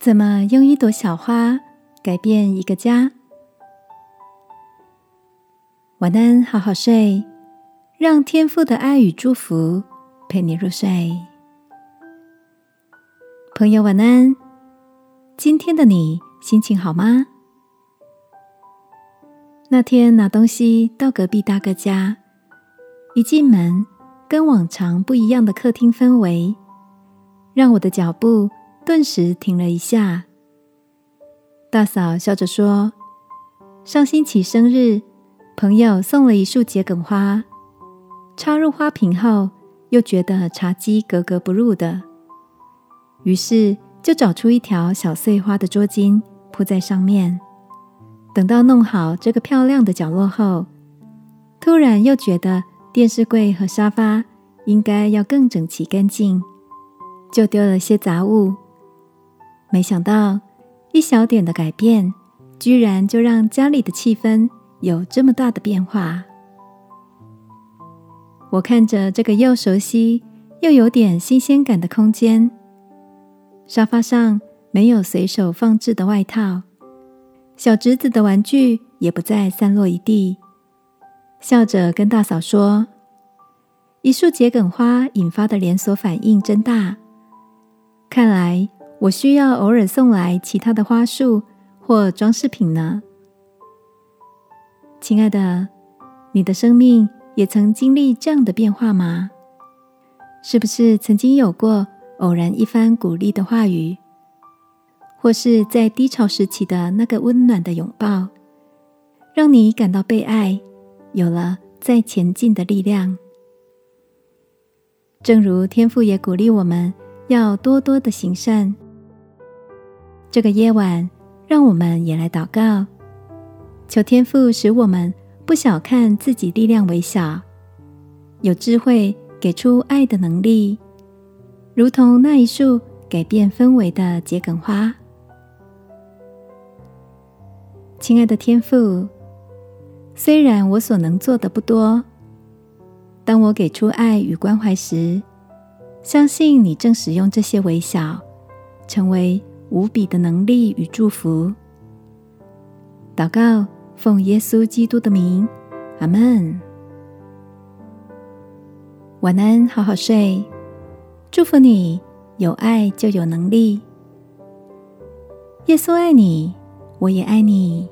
怎么用一朵小花改变一个家？晚安，好好睡，让天父的爱与祝福陪你入睡。朋友，晚安。今天的你心情好吗？那天拿东西到隔壁大哥家，一进门，跟往常不一样的客厅氛围，让我的脚步。顿时停了一下，大嫂笑着说：“上星期生日，朋友送了一束桔梗花，插入花瓶后，又觉得茶几格格不入的，于是就找出一条小碎花的桌巾铺在上面。等到弄好这个漂亮的角落后，突然又觉得电视柜和沙发应该要更整齐干净，就丢了些杂物。”没想到，一小点的改变，居然就让家里的气氛有这么大的变化。我看着这个又熟悉又有点新鲜感的空间，沙发上没有随手放置的外套，小侄子的玩具也不再散落一地，笑着跟大嫂说：“一束桔梗花引发的连锁反应真大，看来。”我需要偶尔送来其他的花束或装饰品呢，亲爱的，你的生命也曾经历这样的变化吗？是不是曾经有过偶然一番鼓励的话语，或是在低潮时期的那个温暖的拥抱，让你感到被爱，有了再前进的力量？正如天父也鼓励我们要多多的行善。这个夜晚，让我们也来祷告，求天父使我们不小看自己力量微小，有智慧给出爱的能力，如同那一束改变氛围的桔梗花。亲爱的天父，虽然我所能做的不多，当我给出爱与关怀时，相信你正使用这些微小，成为。无比的能力与祝福，祷告，奉耶稣基督的名，阿门。晚安，好好睡。祝福你，有爱就有能力。耶稣爱你，我也爱你。